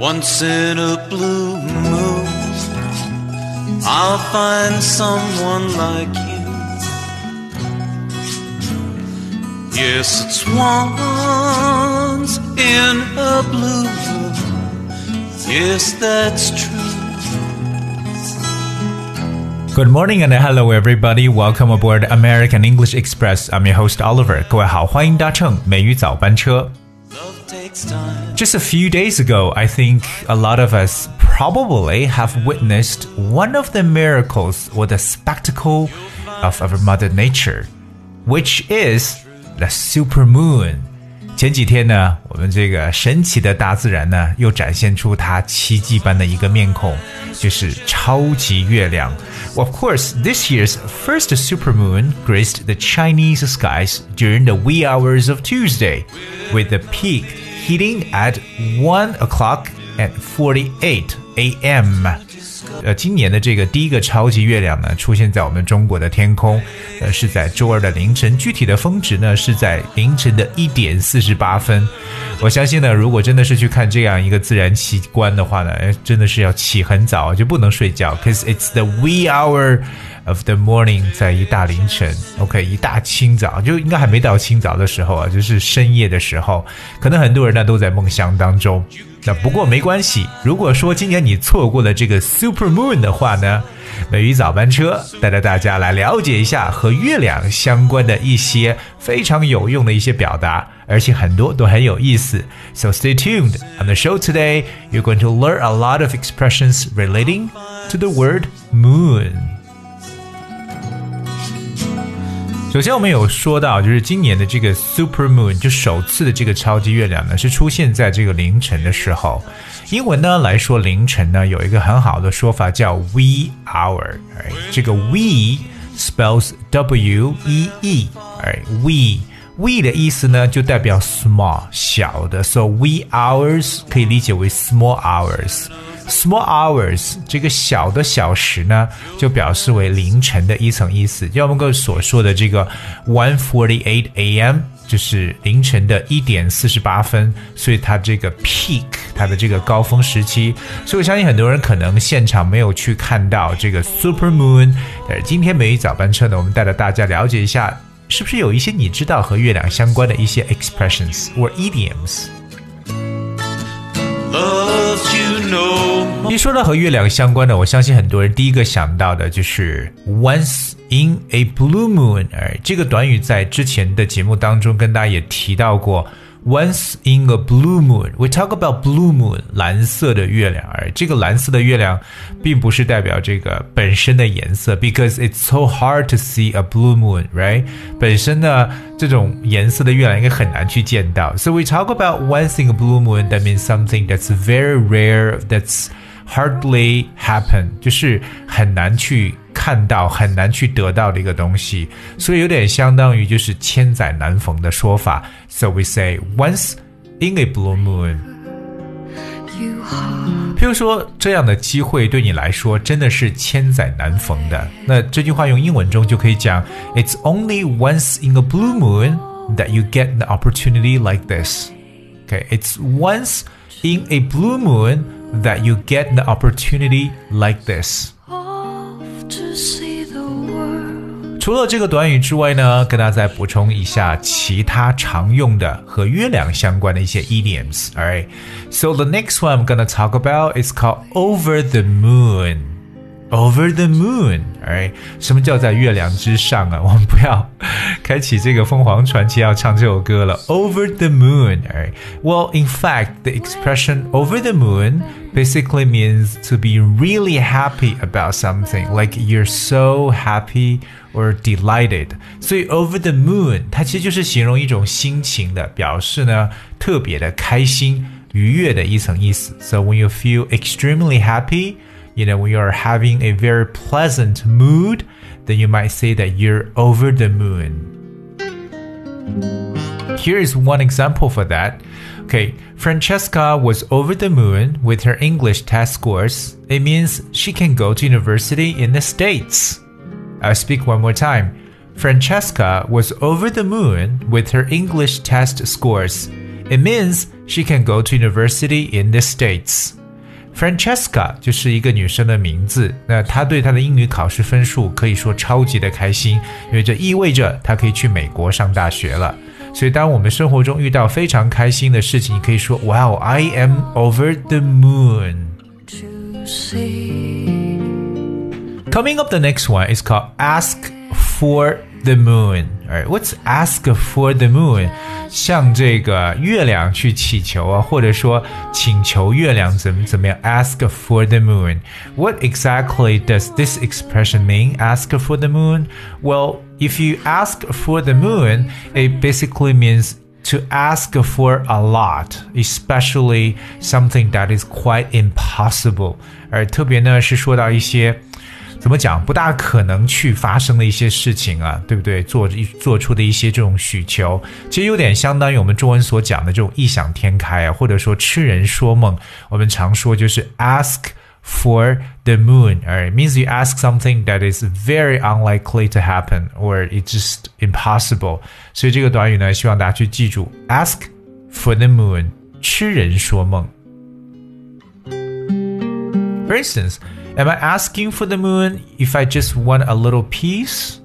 Once in a blue moon, I'll find someone like you. Yes, it's once in a blue moon. Yes, that's true. Good morning and hello everybody. Welcome aboard American English Express. I'm your host Oliver. 各位好，欢迎搭乘美语早班车。 Just a few days ago, I think a lot of us probably have witnessed one of the miracles or the spectacle of our Mother Nature, which is the supermoon. 前几天呢，我们这个神奇的大自然呢，又展现出它奇迹般的一个面孔，就是超级月亮。Of course, this year's first supermoon graced the Chinese skies during the wee hours of Tuesday, with the peak hitting at 1 o'clock and 48 a.m. 呃，今年的这个第一个超级月亮呢，出现在我们中国的天空，呃，是在周二的凌晨，具体的峰值呢是在凌晨的一点四十八分。我相信呢，如果真的是去看这样一个自然奇观的话呢，真的是要起很早，就不能睡觉，cause it's the wee hour of the morning，在一大凌晨，OK，一大清早，就应该还没到清早的时候啊，就是深夜的时候，可能很多人呢都在梦乡当中。那不过没关系，如果说今年你错过了这个 Super Moon 的话呢，美语早班车带着大家来了解一下和月亮相关的一些非常有用的一些表达，而且很多都很有意思。So stay tuned on the show today. You're going to learn a lot of expressions relating to the word moon. 首先，我们有说到，就是今年的这个 super moon，就首次的这个超级月亮呢，是出现在这个凌晨的时候。英文呢来说，凌晨呢有一个很好的说法叫 we hour，哎，这个 we spells w e e，哎，we。we 的意思呢，就代表 small 小的，so wee hours 可以理解为 small hours。Small hours 这个小的小时呢，就表示为凌晨的一层意思。就我们刚所说的这个 one forty eight a.m. 就是凌晨的一点四十八分，所以它这个 peak 它的这个高峰时期。所以我相信很多人可能现场没有去看到这个 super moon，但是今天美语早班车呢，我们带着大家了解一下，是不是有一些你知道和月亮相关的一些 expressions or idioms。一说到和月亮相关的，我相信很多人第一个想到的就是 once in a blue moon。哎，这个短语在之前的节目当中跟大家也提到过。Once in a blue moon, we talk about blue moon，蓝色的月亮。而这个蓝色的月亮，并不是代表这个本身的颜色，because it's so hard to see a blue moon, right？本身呢，这种颜色的月亮应该很难去见到。So we talk about once in a blue moon, that means something that's very rare, that's hardly happen，就是很难去看到、很难去得到的一个东西，所以有点相当于就是千载难逢的说法。So we say once in a blue moon。譬如说，这样的机会对你来说真的是千载难逢的。那这句话用英文中就可以讲：It's only once in a blue moon that you get an opportunity like this. Okay, it's once in a blue moon that you get an opportunity like this. off to see the world. 除了这个短语之外呢，跟大家再补充一下其他常用的和月亮相关的一些 idioms。Alright, so the next one I'm gonna talk about is called over the moon. Over the moon, alright，什么叫在月亮之上啊？我们不要开启这个凤凰传奇要唱这首歌了。Over the moon, alright. Well, in fact, the expression over the moon basically means to be really happy about something, like you're so happy or delighted. 所以 over the moon 它其实就是形容一种心情的表示呢，特别的开心、愉悦的一层意思。So when you feel extremely happy, You know, when you're having a very pleasant mood, then you might say that you're over the moon. Here is one example for that. Okay, Francesca was over the moon with her English test scores. It means she can go to university in the States. I'll speak one more time. Francesca was over the moon with her English test scores. It means She can go to university in the States. Francesca 就是一个女生的名字，那她对她的英语考试分数可以说超级的开心，因为这意味着她可以去美国上大学了。所以，当我们生活中遇到非常开心的事情，你可以说 “Wow, I am over the moon”。 to see. Coming up, the next one is called "Ask for the Moon." Alright, what's "Ask for the Moon"？向这个月亮去祈求啊，或者说请求月亮怎么怎么样？Ask for the moon. What exactly does this expression mean? Ask for the moon? Well, if you ask for the moon, it basically means to ask for a lot, especially something that is quite impossible. 而特别呢是说到一些 怎么讲不大可能去发生的一些事情啊，对不对？做做出的一些这种许求，其实有点相当于我们中文所讲的这种异想天开啊，或者说痴人说梦。我们常说就是 ask。for the moon. Alright, it means you ask something that is very unlikely to happen or it's just impossible. 所以这个短语呢，希望大家去记住，ask for the moon，痴人说梦。For instance, am I asking for the moon if I just want a little peace?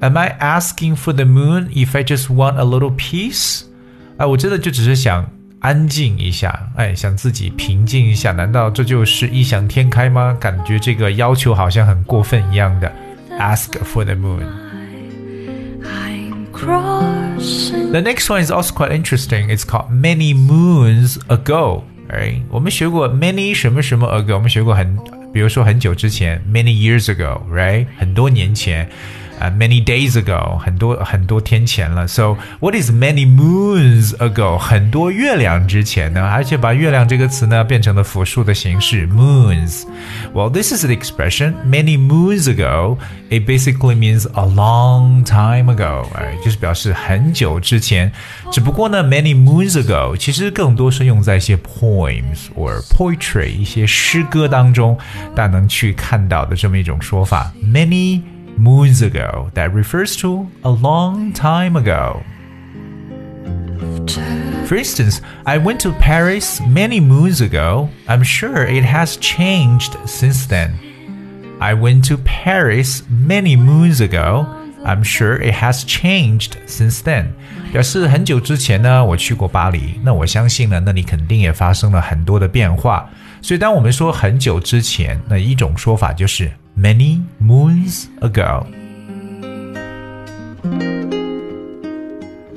Am I asking for the moon if I just want a little peace? 啊，我真的就只是想安静一下，哎，想自己平静一下，难道这就是异想天开吗？感觉这个要求好像很过分一样的。Ask for the moon. I'm crossing The next one is also quite interesting. It's called many moons ago. Right? 我们学过 many 什么什么 ago，我们学过很， 比如说很久之前，many years ago, right? 很多年前。uh, many days ago，很多很多天前了。So what is many moons ago？很多月亮之前呢？而且把月亮这个词呢变成了复数的形式 moons。Well, this is the expression many moons ago. It basically means a long time ago，哎，就是表示很久之前。只不过呢，many moons ago 其实更多是用在一些 poems or poetry 一些诗歌当中，大家能去看到的这么一种说法。Many moons ago that refers to a long time ago. For instance, I went to Paris many moons ago. I'm sure it has changed since then. I went to Paris many moons ago. I'm sure it has changed since then. 表示很久之前呢，我去过巴黎。那我相信呢，那里肯定也发生了很多的变化。 所以，当我们说很久之前，那一种说法就是 many moons ago.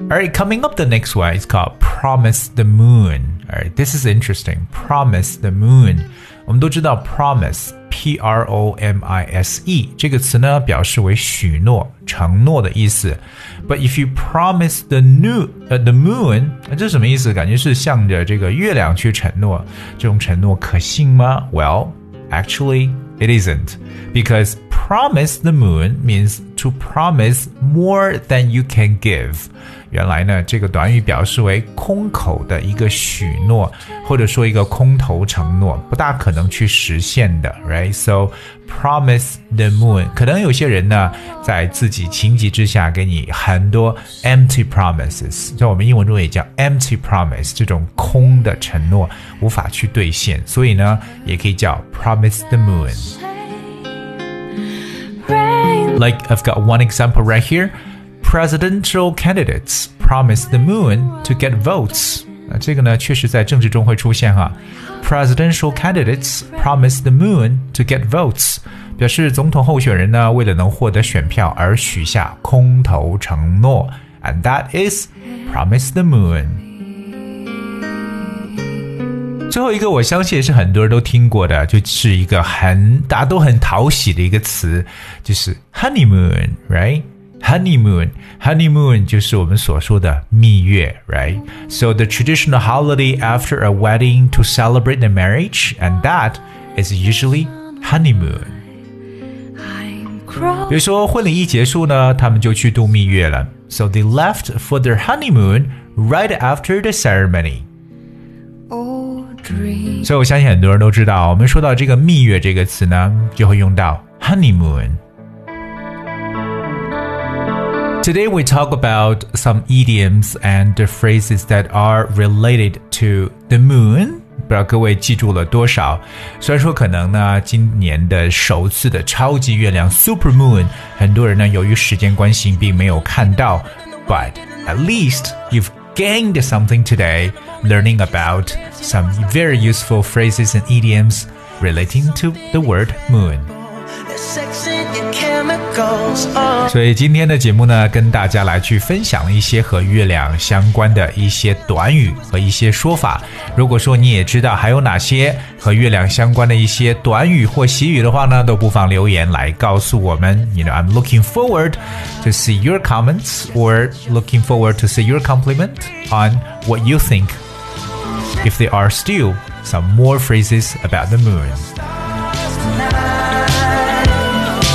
Alright, coming up the next one is called Promise the Moon. Alright, this is interesting. Promise the Moon. 我们都知道 promise, P R O M I S E 这个词呢，表示为许诺、承诺的意思。But if you promise the new, 呃、the moon，那这什么意思？感觉是向着这个月亮去承诺，这种承诺可信吗？Well, actually, it isn't, because promise the moon means to promise more than you can give. 原来呢，这个短语表示为空口的一个许诺，或者说一个空头承诺，不大可能去实现的，right? So promise the moon，可能有些人呢，在自己情急之下给你很多 empty promises，在我们英文中也叫 empty promise，这种空的承诺无法去兑现，所以呢，也可以叫 promise the moon。 rain Like I've got one example right here. Presidential candidates promise the moon to get votes. 啊，这个呢，确实在政治中会出现哈。Presidential candidates promise the moon to get votes，表示总统候选人呢，为了能获得选票而许下空头承诺，and that is promise the moon。 最后一个，我相信也是很多人都听过的，就是一个很大家都很讨喜的一个词，就是 honeymoon，right？honeymoon honeymoon 就是我们所说的蜜月，right? So the traditional holiday after a wedding to celebrate the marriage, and that is usually honeymoon. I'm crossing 比如说婚礼一结束呢，他们就去度蜜月了。So they left for their honeymoon right after the ceremony. old dreams. 所以我相信很多人都知道，我们说到这个蜜月这个词呢，就会用到 honeymoon。 Today we talk about some idioms and phrases that are related to the moon. 不知道各位记住了多少？虽然说可能呢，今年的首次的超级月亮 Super Moon，很多人呢由于时间关系并没有看到，but at least you've gained something today, learning about some very useful phrases and idioms relating to the word moon. 所以今天的节目呢，跟大家来去分享一些和月亮相关的一些短语和一些说法。如果说你也知道还有哪些和月亮相关的一些短语或习语的话呢，都不妨留言来告诉我们。You know, I'm looking forward to see your comments or looking forward to see your compliment on what you think. If there are still some more phrases about the moon.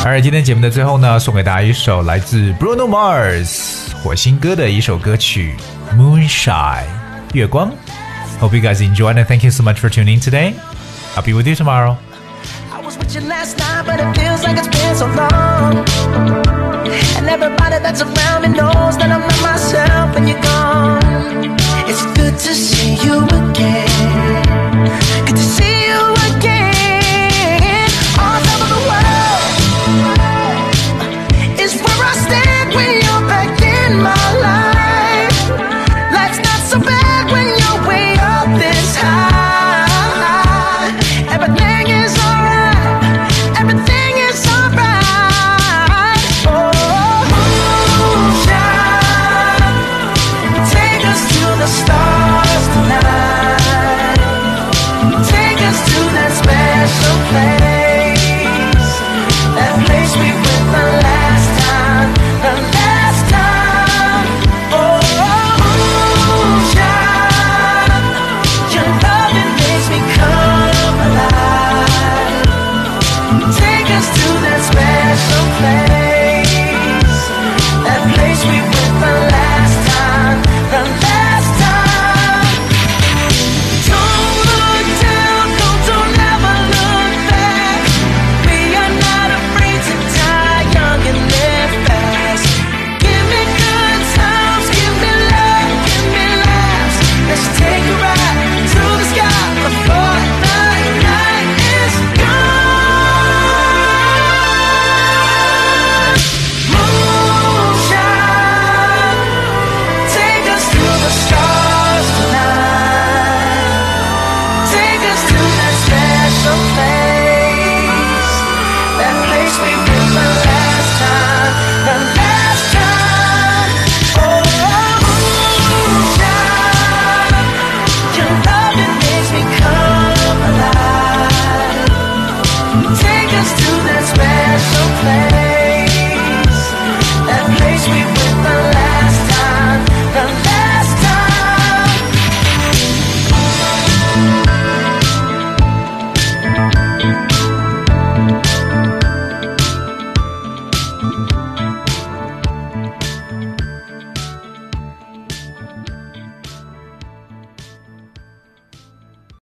而今天节目的最后呢，送给大家一首来自 Bruno Mars 火星哥的一首歌曲《Moonshine》月光。Hope you guys enjoyed and thank you so much for tuning in today. I'll be with you tomorrow. I was with you last night, but it feels like it's been so long. And everybody that's around me knows that I'm not myself when you're gone. It's good to see you again.